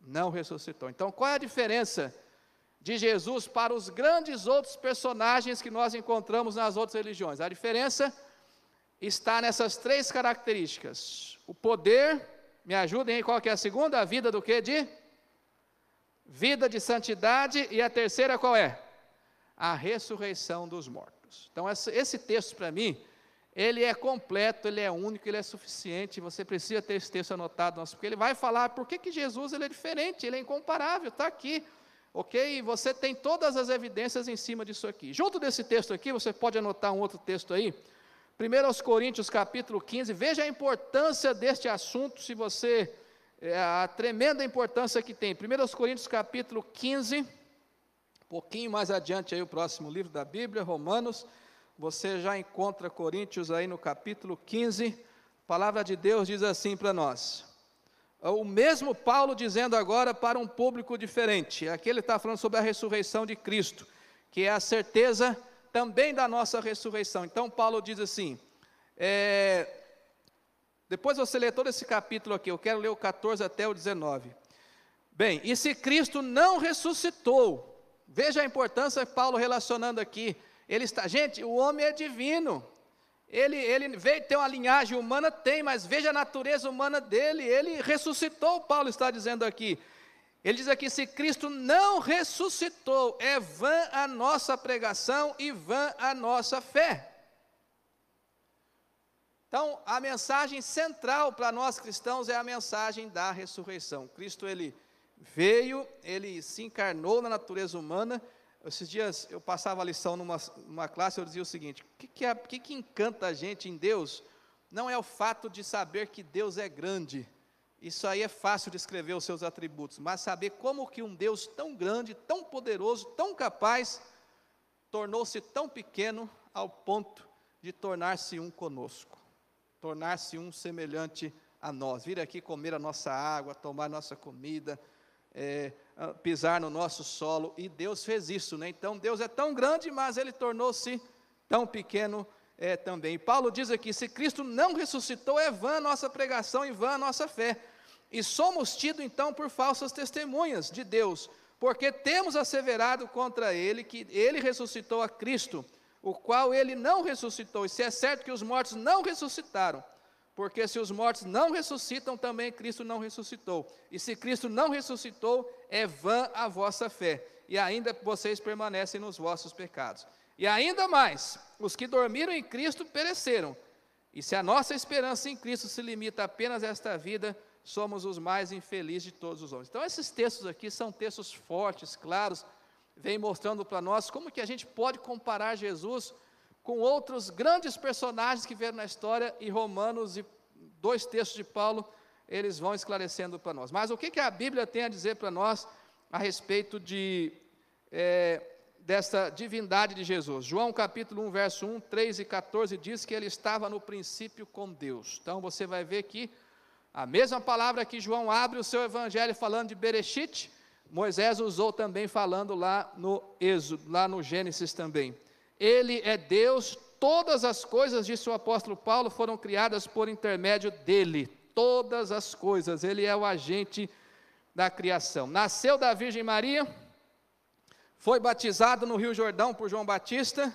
Não ressuscitou. Então, qual é a diferença de Jesus para os grandes outros personagens que nós encontramos nas outras religiões? A diferença está nessas três características. O poder, me ajudem aí, qual que é a segunda? A vida do que? De vida de santidade. E a terceira qual é? A ressurreição dos mortos. Então, esse texto para mim, ele é completo, ele é único, ele é suficiente. Você precisa ter esse texto anotado, porque ele vai falar por que, que Jesus ele é diferente, ele é incomparável, está aqui. Ok? E você tem todas as evidências em cima disso aqui. Junto desse texto aqui, você pode anotar um outro texto aí, 1 aos Coríntios capítulo 15, veja a importância deste assunto, se você é, a tremenda importância que tem. 1 Coríntios capítulo 15, um pouquinho mais adiante aí o próximo livro da Bíblia, Romanos, você já encontra Coríntios aí no capítulo 15, a palavra de Deus diz assim para nós. O mesmo Paulo dizendo agora para um público diferente. Aqui ele está falando sobre a ressurreição de Cristo, que é a certeza também da nossa ressurreição. Então Paulo diz assim, é, depois você lê todo esse capítulo aqui, eu quero ler o 14 até o 19. Bem, e se Cristo não ressuscitou, veja a importância Paulo relacionando aqui. Ele está, gente, o homem é divino. Ele, ele veio ter uma linhagem humana, tem, mas veja a natureza humana dele. Ele ressuscitou, Paulo está dizendo aqui. Ele diz aqui: se Cristo não ressuscitou, é vã a nossa pregação e vã a nossa fé. Então, a mensagem central para nós cristãos é a mensagem da ressurreição. Cristo ele veio, ele se encarnou na natureza humana. Esses dias eu passava a lição numa, numa classe, eu dizia o seguinte: o que, que, é, que, que encanta a gente em Deus? Não é o fato de saber que Deus é grande, isso aí é fácil de escrever os seus atributos, mas saber como que um Deus tão grande, tão poderoso, tão capaz, tornou-se tão pequeno ao ponto de tornar-se um conosco tornar-se um semelhante a nós, vir aqui comer a nossa água, tomar nossa comida, é, pisar no nosso solo, e Deus fez isso, né? Então Deus é tão grande, mas ele tornou-se tão pequeno é, também. Paulo diz aqui: se Cristo não ressuscitou, é vã a nossa pregação e vã a nossa fé. E somos tidos então por falsas testemunhas de Deus, porque temos asseverado contra ele que ele ressuscitou a Cristo o qual ele não ressuscitou. E se é certo que os mortos não ressuscitaram, porque se os mortos não ressuscitam, também Cristo não ressuscitou. E se Cristo não ressuscitou, é vã a vossa fé, e ainda vocês permanecem nos vossos pecados. E ainda mais, os que dormiram em Cristo pereceram. E se a nossa esperança em Cristo se limita apenas a esta vida, somos os mais infelizes de todos os homens. Então, esses textos aqui são textos fortes, claros, vem mostrando para nós como que a gente pode comparar Jesus com outros grandes personagens que vieram na história e Romanos e dois textos de Paulo, eles vão esclarecendo para nós. Mas o que, que a Bíblia tem a dizer para nós a respeito de, é, dessa divindade de Jesus? João capítulo 1, verso 1, 3 e 14 diz que ele estava no princípio com Deus. Então você vai ver que a mesma palavra que João abre o seu evangelho falando de Bereshit, Moisés usou também falando lá no Êxodo, lá no Gênesis também. Ele é Deus, todas as coisas, disse o apóstolo Paulo, foram criadas por intermédio dele. Todas as coisas, ele é o agente da criação. Nasceu da Virgem Maria, foi batizado no Rio Jordão por João Batista.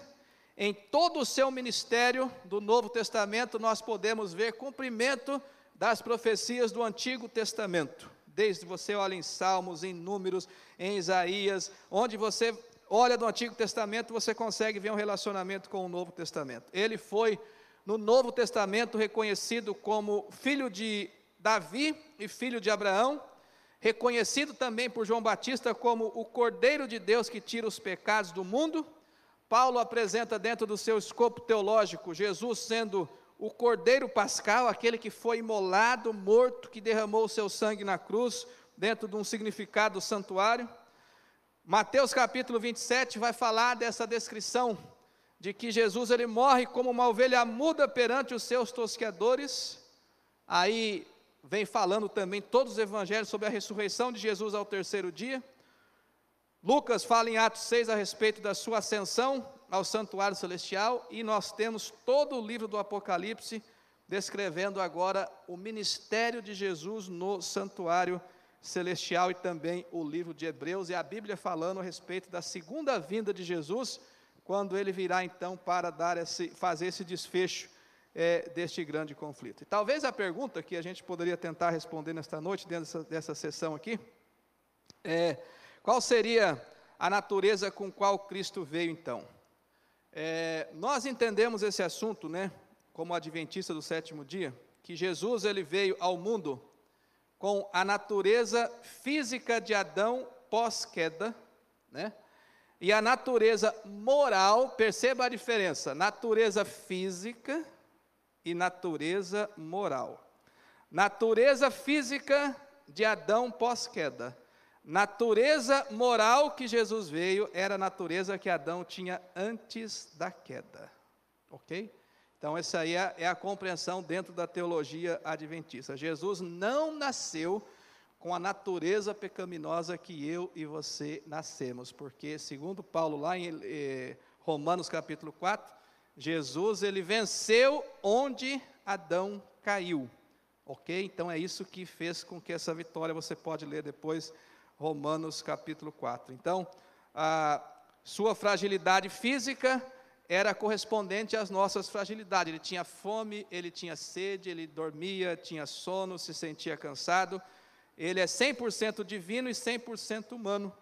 Em todo o seu ministério do Novo Testamento, nós podemos ver cumprimento das profecias do Antigo Testamento. Desde você olha em Salmos, em Números, em Isaías, onde você olha do Antigo Testamento, você consegue ver um relacionamento com o Novo Testamento. Ele foi, no Novo Testamento, reconhecido como filho de Davi e filho de Abraão, reconhecido também por João Batista como o Cordeiro de Deus que tira os pecados do mundo. Paulo apresenta dentro do seu escopo teológico Jesus sendo o cordeiro pascal, aquele que foi imolado, morto, que derramou o seu sangue na cruz, dentro de um significado santuário. Mateus capítulo 27 vai falar dessa descrição de que Jesus ele morre como uma ovelha muda perante os seus tosqueadores. Aí vem falando também todos os evangelhos sobre a ressurreição de Jesus ao terceiro dia. Lucas fala em Atos 6 a respeito da sua ascensão, ao santuário celestial e nós temos todo o livro do Apocalipse descrevendo agora o ministério de Jesus no santuário celestial e também o livro de Hebreus e a Bíblia falando a respeito da segunda vinda de Jesus, quando ele virá então para dar esse, fazer esse desfecho é, deste grande conflito. E talvez a pergunta que a gente poderia tentar responder nesta noite, dentro dessa, dessa sessão aqui, é qual seria a natureza com qual Cristo veio então? É, nós entendemos esse assunto, né, como adventista do sétimo dia, que Jesus ele veio ao mundo com a natureza física de Adão pós-queda, né? E a natureza moral, perceba a diferença, natureza física e natureza moral. Natureza física de Adão pós-queda. Natureza moral que Jesus veio era a natureza que Adão tinha antes da queda. Ok? Então, essa aí é, é a compreensão dentro da teologia adventista. Jesus não nasceu com a natureza pecaminosa que eu e você nascemos, porque, segundo Paulo, lá em eh, Romanos capítulo 4, Jesus ele venceu onde Adão caiu. Ok? Então é isso que fez com que essa vitória, você pode ler depois, Romanos capítulo 4. Então, a sua fragilidade física era correspondente às nossas fragilidades. Ele tinha fome, ele tinha sede, ele dormia, tinha sono, se sentia cansado. Ele é 100% divino e 100% humano.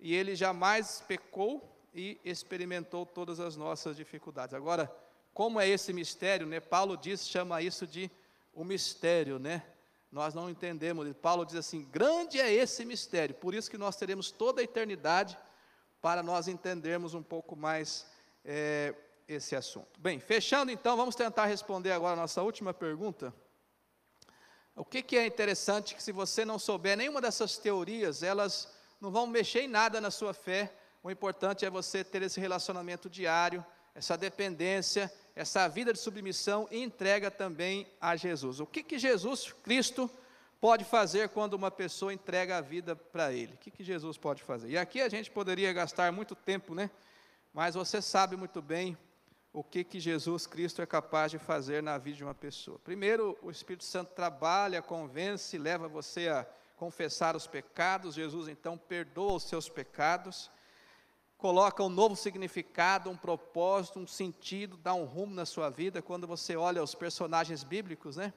E ele jamais pecou e experimentou todas as nossas dificuldades. Agora, como é esse mistério, né? Paulo diz, chama isso de o mistério, né? Nós não entendemos. Paulo diz assim: grande é esse mistério. Por isso que nós teremos toda a eternidade para nós entendermos um pouco mais é, esse assunto. Bem, fechando então, vamos tentar responder agora a nossa última pergunta. O que, que é interessante que se você não souber nenhuma dessas teorias, elas não vão mexer em nada na sua fé. O importante é você ter esse relacionamento diário, essa dependência, essa vida de submissão e entrega também a Jesus. O que, que Jesus Cristo pode fazer quando uma pessoa entrega a vida para Ele? O que, que Jesus pode fazer? E aqui a gente poderia gastar muito tempo, né? Mas você sabe muito bem o que, que Jesus Cristo é capaz de fazer na vida de uma pessoa. Primeiro, o Espírito Santo trabalha, convence, leva você a confessar os pecados. Jesus então perdoa os seus pecados, coloca um novo significado, um propósito, um sentido, dá um rumo na sua vida. Quando você olha os personagens bíblicos, né?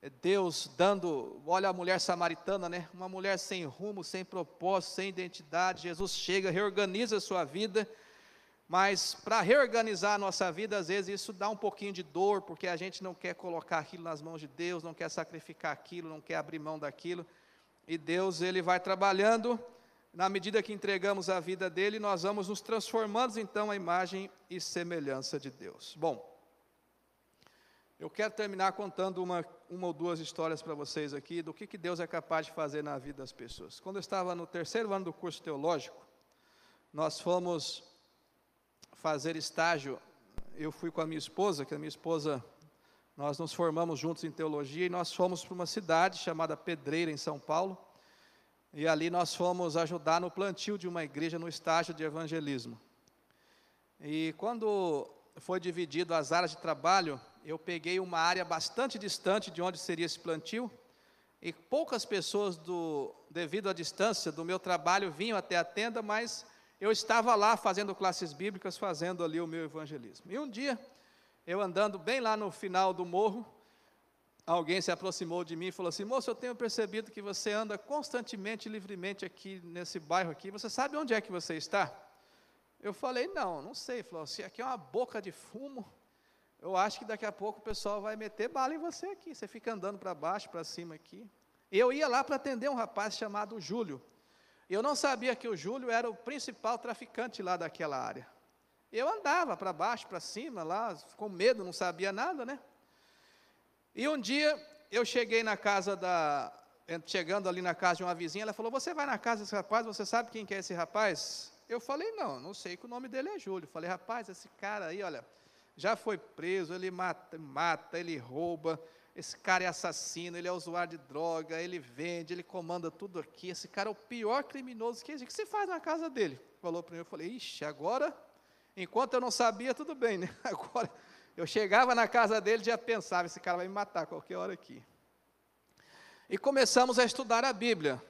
É Deus dando, olha a mulher samaritana, né? Uma mulher sem rumo, sem propósito, sem identidade. Jesus chega, reorganiza a sua vida mas para reorganizar a nossa vida, às vezes isso dá um pouquinho de dor, porque a gente não quer colocar aquilo nas mãos de Deus, não quer sacrificar aquilo, não quer abrir mão daquilo. E Deus, ele vai trabalhando, na medida que entregamos a vida dele, nós vamos nos transformando então a imagem e semelhança de Deus. Bom, eu quero terminar contando uma, uma ou duas histórias para vocês aqui do que, que Deus é capaz de fazer na vida das pessoas. Quando eu estava no terceiro ano do curso teológico, nós fomos fazer estágio, eu fui com a minha esposa, que a minha esposa, nós nos formamos juntos em teologia e nós fomos para uma cidade chamada Pedreira, em São Paulo. E ali nós fomos ajudar no plantio de uma igreja no estágio de evangelismo. E quando foi dividido as áreas de trabalho, eu peguei uma área bastante distante de onde seria esse plantio, e poucas pessoas, do, devido à distância do meu trabalho, vinham até a tenda, mas eu estava lá fazendo classes bíblicas, fazendo ali o meu evangelismo. E um dia, eu andando bem lá no final do morro, alguém se aproximou de mim e falou assim: Moço, eu tenho percebido que você anda constantemente, livremente aqui nesse bairro aqui. Você sabe onde é que você está? Eu falei: Não, não sei. Ele falou assim: Aqui é uma boca de fumo. Eu acho que daqui a pouco o pessoal vai meter bala em você aqui. Você fica andando para baixo, para cima aqui. Eu ia lá para atender um rapaz chamado Júlio. Eu não sabia que o Júlio era o principal traficante lá daquela área. Eu andava para baixo, para cima, lá, com medo, não sabia nada, né? E um dia eu cheguei na casa da. Chegando ali na casa de uma vizinha, ela falou: Você vai na casa desse rapaz, você sabe quem que é esse rapaz? Eu falei: Não, não sei que o nome dele é Júlio. Falei: Rapaz, esse cara aí, olha, já foi preso, ele mata, mata ele rouba, esse cara é assassino, ele é usuário de droga, ele vende, ele comanda tudo aqui. Esse cara é o pior criminoso que existe. O que você faz na casa dele? Falou para mim, eu falei, ixi, agora, enquanto eu não sabia, tudo bem, né? Agora, eu chegava na casa dele e já pensava, esse cara vai me matar qualquer hora aqui. E começamos a estudar a Bíblia.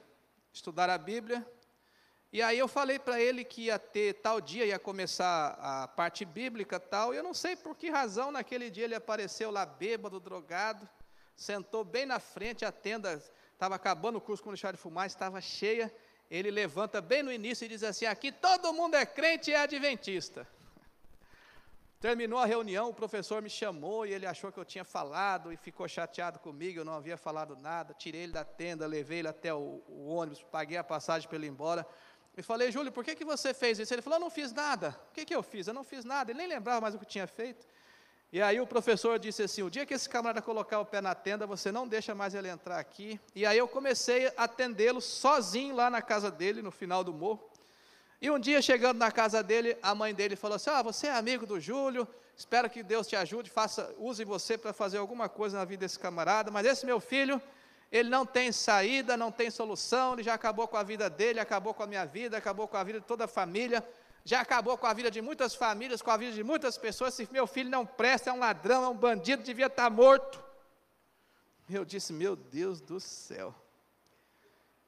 Estudar a Bíblia. E aí eu falei para ele que ia ter tal dia, ia começar a parte bíblica tal, e eu não sei por que razão naquele dia ele apareceu lá bêbado, drogado sentou bem na frente, a tenda estava acabando o curso com deixar de fumar, estava cheia. Ele levanta bem no início e diz assim: Aqui todo mundo é crente e é adventista. Terminou a reunião, o professor me chamou e ele achou que eu tinha falado e ficou chateado comigo, eu não havia falado nada. Tirei ele da tenda, levei ele até o, o ônibus, paguei a passagem para ele ir embora. E falei, Júlio, por que, que você fez isso? Ele falou, eu não fiz nada. O que, que eu fiz? Eu não fiz nada. Ele nem lembrava mais o que tinha feito. E aí o professor disse assim: o dia que esse camarada colocar o pé na tenda, você não deixa mais ele entrar aqui. E aí eu comecei a atendê-lo sozinho lá na casa dele, no final do morro. E um dia, chegando na casa dele, a mãe dele falou assim: Ah, você é amigo do Júlio, espero que Deus te ajude, faça, use você para fazer alguma coisa na vida desse camarada, mas esse meu filho, ele não tem saída, não tem solução, ele já acabou com a vida dele, acabou com a minha vida, acabou com a vida de toda a família já acabou com a vida de muitas famílias, com a vida de muitas pessoas. Se meu filho não presta, é um ladrão, é um bandido, devia estar morto. Eu disse, meu Deus do céu.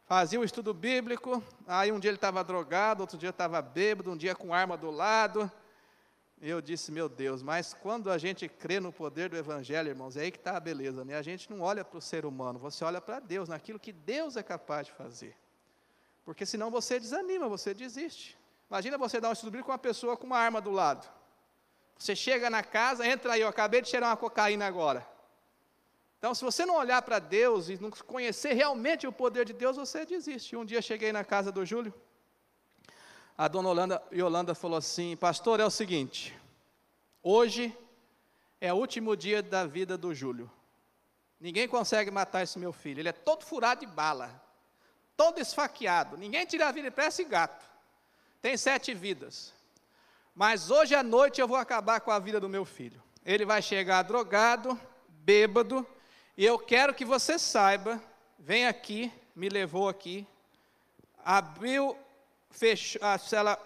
Fazia um estudo bíblico, aí um dia ele estava drogado, outro dia estava bêbado, um dia com arma do lado. Eu disse, meu Deus, mas quando a gente crê no poder do Evangelho, irmãos, é aí que está a beleza, né? A gente não olha para o ser humano, você olha para Deus, naquilo que Deus é capaz de fazer. Porque senão você desanima, você desiste. Imagina você dar um estudo bíblico com uma pessoa com uma arma do lado. Você chega na casa, entra aí, eu acabei de cheirar uma cocaína agora. Então, se você não olhar para Deus e não conhecer realmente o poder de Deus, você desiste. Um dia cheguei na casa do Júlio, a dona Yolanda, Yolanda falou assim: Pastor, é o seguinte, hoje é o último dia da vida do Júlio. Ninguém consegue matar esse meu filho. Ele é todo furado de bala, todo esfaqueado. Ninguém tira a vida, ele parece gato tem sete vidas. Mas hoje à noite eu vou acabar com a vida do meu filho. Ele vai chegar drogado, bêbado, e eu quero que você saiba, vem aqui, me levou aqui, abriu, fechou, ela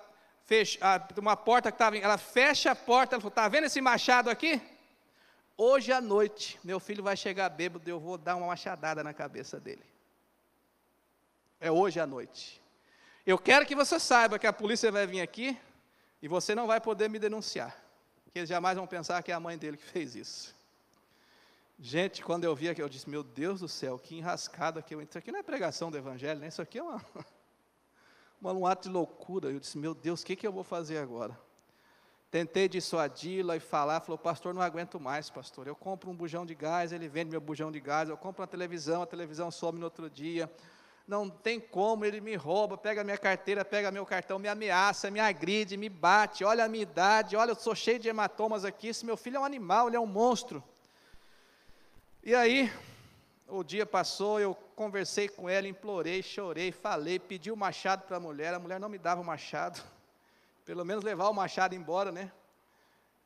fecha, uma porta que estava, ela fecha a porta, ela falou, está vendo esse machado aqui? Hoje à noite, meu filho vai chegar bêbado, eu vou dar uma machadada na cabeça dele. É hoje à noite. Eu quero que você saiba que a polícia vai vir aqui e você não vai poder me denunciar. Que eles jamais vão pensar que é a mãe dele que fez isso. Gente, quando eu vi aqui, eu disse: Meu Deus do céu, que enrascada que eu entrei. Isso aqui não é pregação do Evangelho, né? Isso aqui é uma, uma, um ato de loucura. Eu disse: Meu Deus, o que, que eu vou fazer agora? Tentei dissuadi-la e falar, falou, pastor, não aguento mais, pastor. Eu compro um bujão de gás, ele vende meu bujão de gás, eu compro uma televisão, a televisão some no outro dia não tem como, ele me rouba, pega minha carteira, pega meu cartão, me ameaça, me agride, me bate, olha a minha idade, olha, eu sou cheio de hematomas aqui, esse meu filho é um animal, ele é um monstro. E aí, o dia passou, eu conversei com ela, implorei, chorei, falei, pedi o machado para a mulher, a mulher não me dava o machado, pelo menos levar o machado embora, né?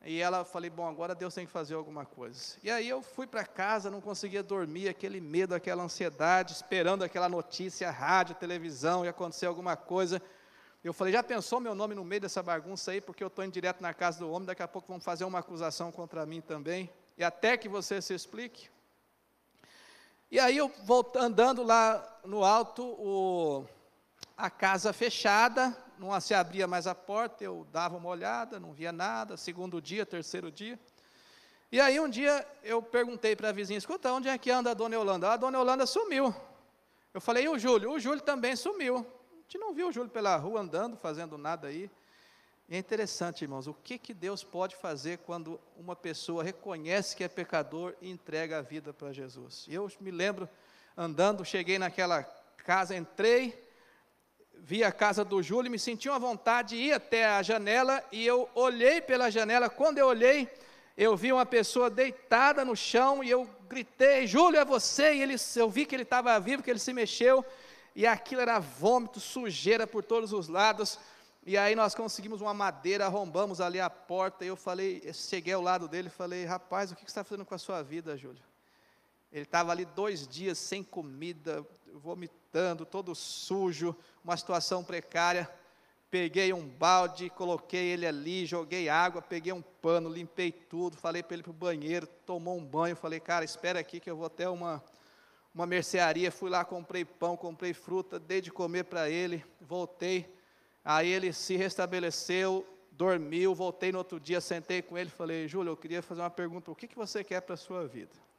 E ela falei, bom, agora Deus tem que fazer alguma coisa. E aí eu fui para casa, não conseguia dormir, aquele medo, aquela ansiedade, esperando aquela notícia, rádio, televisão, ia acontecer alguma coisa. Eu falei, já pensou meu nome no meio dessa bagunça aí, porque eu estou indo direto na casa do homem, daqui a pouco vão fazer uma acusação contra mim também. E até que você se explique. E aí eu voltando andando lá no alto, o, a casa fechada, não se abria mais a porta, eu dava uma olhada, não via nada, segundo dia, terceiro dia. E aí um dia eu perguntei para a vizinha, escuta, onde é que anda a dona Yolanda? Ah, a dona Yolanda sumiu. Eu falei, e o Júlio? O Júlio também sumiu. A gente não viu o Júlio pela rua andando, fazendo nada aí. E é interessante, irmãos, o que, que Deus pode fazer quando uma pessoa reconhece que é pecador e entrega a vida para Jesus. Eu me lembro andando, cheguei naquela casa, entrei, vi a casa do Júlio e me senti uma vontade de ir até a janela e eu olhei pela janela. Quando eu olhei, eu vi uma pessoa deitada no chão e eu gritei: Júlio, é você? E ele, eu vi que ele estava vivo, que ele se mexeu e aquilo era vômito, sujeira por todos os lados. E aí nós conseguimos uma madeira, arrombamos ali a porta. E eu falei, eu cheguei ao lado dele e falei: Rapaz, o que você está fazendo com a sua vida, Júlio? Ele estava ali dois dias sem comida, vomitando, todo sujo, uma situação precária. Peguei um balde, coloquei ele ali, joguei água, peguei um pano, limpei tudo, falei para ele para o banheiro, tomou um banho, falei, cara, espera aqui que eu vou até uma, uma mercearia, fui lá, comprei pão, comprei fruta, dei de comer para ele, voltei, aí ele se restabeleceu, dormiu, voltei no outro dia, sentei com ele, falei, Júlio, eu queria fazer uma pergunta, o que, que você quer para a sua vida?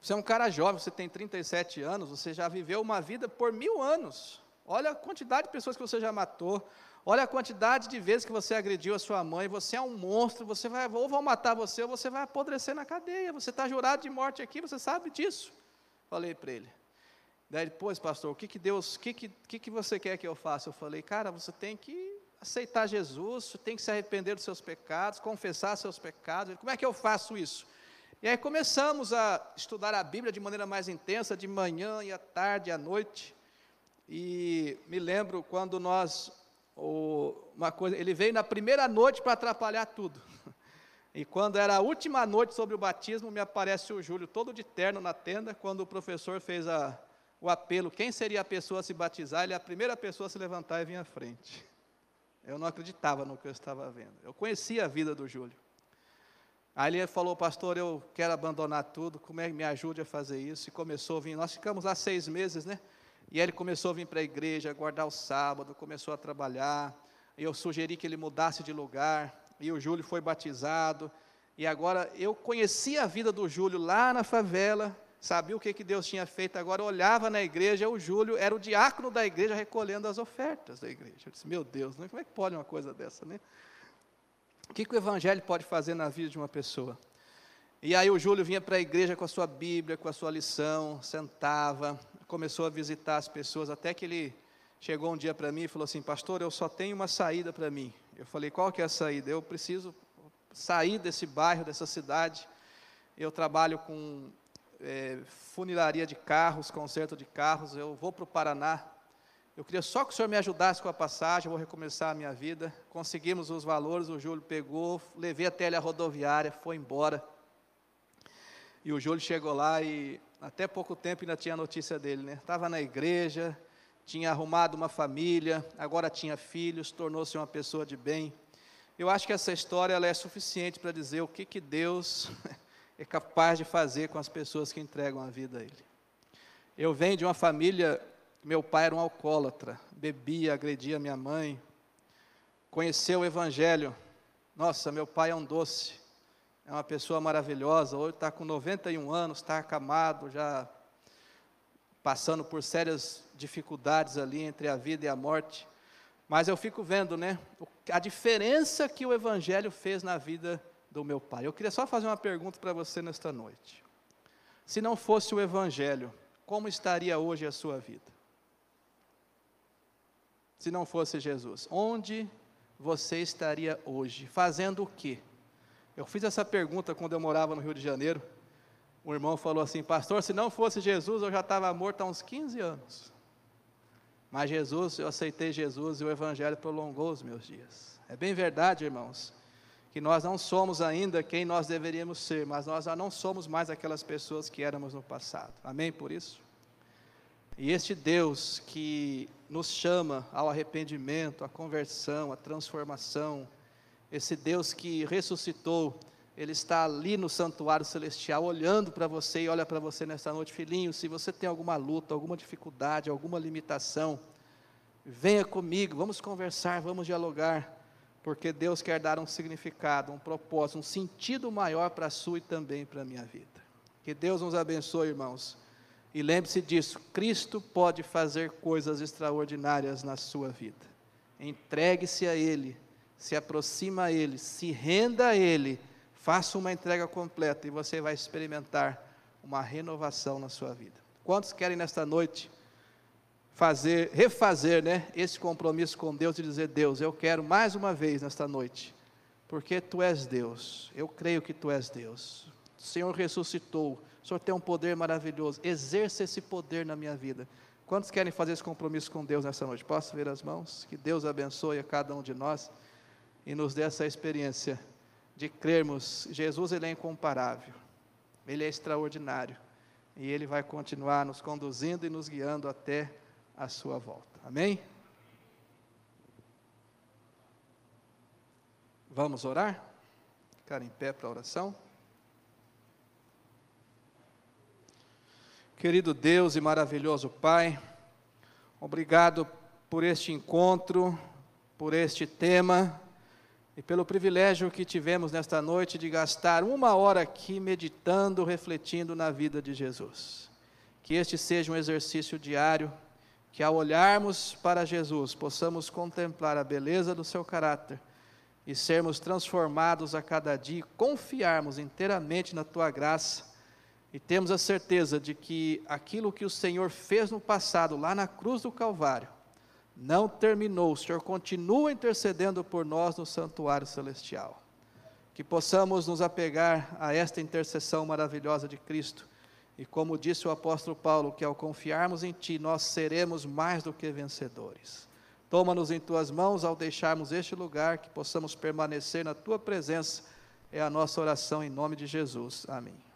Você é um cara jovem, você tem 37 anos, você já viveu uma vida por mil anos. Olha a quantidade de pessoas que você já matou. Olha a quantidade de vezes que você agrediu a sua mãe. Você é um monstro. Você vai, ou vão matar você, ou você vai apodrecer na cadeia. Você está jurado de morte aqui, você sabe disso. Falei para ele. Daí depois, pastor, o que, que Deus, o que, que, que, que você quer que eu faça? Eu falei, cara, você tem que aceitar Jesus, tem que se arrepender dos seus pecados, confessar seus pecados. Como é que eu faço isso? E aí começamos a estudar a Bíblia de maneira mais intensa, de manhã e à tarde, à noite. E me lembro quando nós, uma coisa, ele veio na primeira noite para atrapalhar tudo. E quando era a última noite sobre o batismo, me aparece o Júlio todo de terno na tenda, quando o professor fez a, o apelo, quem seria a pessoa a se batizar, ele é a primeira pessoa a se levantar e vir à frente. Eu não acreditava no que eu estava vendo. Eu conhecia a vida do Júlio. Aí ele falou, pastor, eu quero abandonar tudo, como é que me ajude a fazer isso? E começou a vir, nós ficamos lá seis meses, né? E aí ele começou a vir para a igreja, guardar o sábado, começou a trabalhar. Eu sugeri que ele mudasse de lugar. E o Júlio foi batizado. E agora eu conhecia a vida do Júlio lá na favela, sabia o que, que Deus tinha feito, agora olhava na igreja, o Júlio era o diácono da igreja recolhendo as ofertas da igreja. Eu disse, meu Deus, né? como é que pode uma coisa dessa, né? O que, que o evangelho pode fazer na vida de uma pessoa? E aí o Júlio vinha para a igreja com a sua Bíblia, com a sua lição, sentava, começou a visitar as pessoas, até que ele chegou um dia para mim e falou assim, pastor, eu só tenho uma saída para mim. Eu falei, qual que é a saída? Eu preciso sair desse bairro, dessa cidade. Eu trabalho com é, funilaria de carros, conserto de carros, eu vou para o Paraná. Eu queria só que o senhor me ajudasse com a passagem, eu vou recomeçar a minha vida. Conseguimos os valores, o Júlio pegou, levei até ele a rodoviária, foi embora. E o Júlio chegou lá e até pouco tempo ainda tinha notícia dele, né? Estava na igreja, tinha arrumado uma família, agora tinha filhos, tornou-se uma pessoa de bem. Eu acho que essa história é suficiente para dizer o que, que Deus é capaz de fazer com as pessoas que entregam a vida a Ele. Eu venho de uma família, meu pai era um alcoólatra, bebia, agredia minha mãe, conheceu o Evangelho. Nossa, meu pai é um doce, é uma pessoa maravilhosa. Hoje está com 91 anos, está acamado, já passando por sérias dificuldades ali entre a vida e a morte. Mas eu fico vendo, né, a diferença que o Evangelho fez na vida do meu pai. Eu queria só fazer uma pergunta para você nesta noite. Se não fosse o Evangelho, como estaria hoje a sua vida? Se não fosse Jesus, onde você estaria hoje? Fazendo o quê? Eu fiz essa pergunta quando eu morava no Rio de Janeiro. O irmão falou assim: Pastor, se não fosse Jesus, eu já estava morto há uns 15 anos. Mas Jesus, eu aceitei Jesus e o Evangelho prolongou os meus dias. É bem verdade, irmãos que nós não somos ainda quem nós deveríamos ser, mas nós já não somos mais aquelas pessoas que éramos no passado. Amém por isso? E este Deus que nos chama ao arrependimento, à conversão, à transformação, esse Deus que ressuscitou, ele está ali no santuário celestial, olhando para você e olha para você nesta noite, filhinho. Se você tem alguma luta, alguma dificuldade, alguma limitação, venha comigo, vamos conversar, vamos dialogar porque Deus quer dar um significado, um propósito, um sentido maior para a sua e também para a minha vida. Que Deus nos abençoe, irmãos. E lembre-se disso: Cristo pode fazer coisas extraordinárias na sua vida. Entregue-se a Ele, se aproxima a Ele, se renda a Ele, faça uma entrega completa e você vai experimentar uma renovação na sua vida. Quantos querem nesta noite? fazer, refazer, né, esse compromisso com Deus e dizer: Deus, eu quero mais uma vez nesta noite, porque Tu és Deus, eu creio que Tu és Deus. O Senhor ressuscitou, Senhor tem um poder maravilhoso, exerça esse poder na minha vida. Quantos querem fazer esse compromisso com Deus nessa noite? Posso ver as mãos? Que Deus abençoe a cada um de nós e nos dê essa experiência de crermos. Jesus, Ele é incomparável, Ele é extraordinário e Ele vai continuar nos conduzindo e nos guiando até a sua volta. Amém? Vamos orar? Ficar em pé para a oração. Querido Deus e maravilhoso Pai, obrigado por este encontro, por este tema e pelo privilégio que tivemos nesta noite de gastar uma hora aqui meditando, refletindo na vida de Jesus. Que este seja um exercício diário que ao olharmos para Jesus possamos contemplar a beleza do seu caráter e sermos transformados a cada dia, confiarmos inteiramente na tua graça e temos a certeza de que aquilo que o Senhor fez no passado, lá na cruz do Calvário, não terminou, o Senhor continua intercedendo por nós no santuário celestial. Que possamos nos apegar a esta intercessão maravilhosa de Cristo. E como disse o apóstolo Paulo, que ao confiarmos em Ti, nós seremos mais do que vencedores. Toma-nos em tuas mãos ao deixarmos este lugar, que possamos permanecer na tua presença. É a nossa oração em nome de Jesus. Amém.